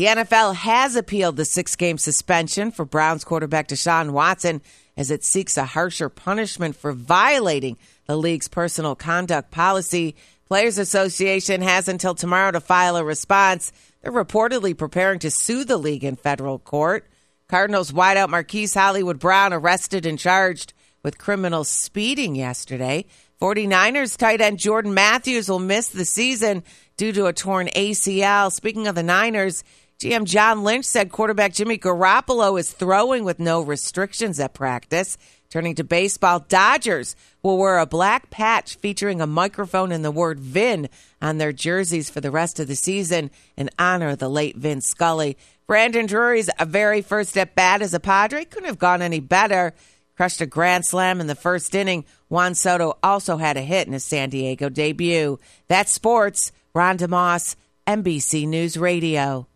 The NFL has appealed the six game suspension for Browns quarterback Deshaun Watson as it seeks a harsher punishment for violating the league's personal conduct policy. Players Association has until tomorrow to file a response. They're reportedly preparing to sue the league in federal court. Cardinals wideout Marquise Hollywood Brown arrested and charged with criminal speeding yesterday. 49ers tight end Jordan Matthews will miss the season due to a torn ACL. Speaking of the Niners, GM John Lynch said quarterback Jimmy Garoppolo is throwing with no restrictions at practice. Turning to baseball, Dodgers will wear a black patch featuring a microphone and the word Vin on their jerseys for the rest of the season in honor of the late Vin Scully. Brandon Drury's a very first at bat as a Padre couldn't have gone any better. Crushed a grand slam in the first inning. Juan Soto also had a hit in his San Diego debut. That's sports. Ron DeMoss, NBC News Radio.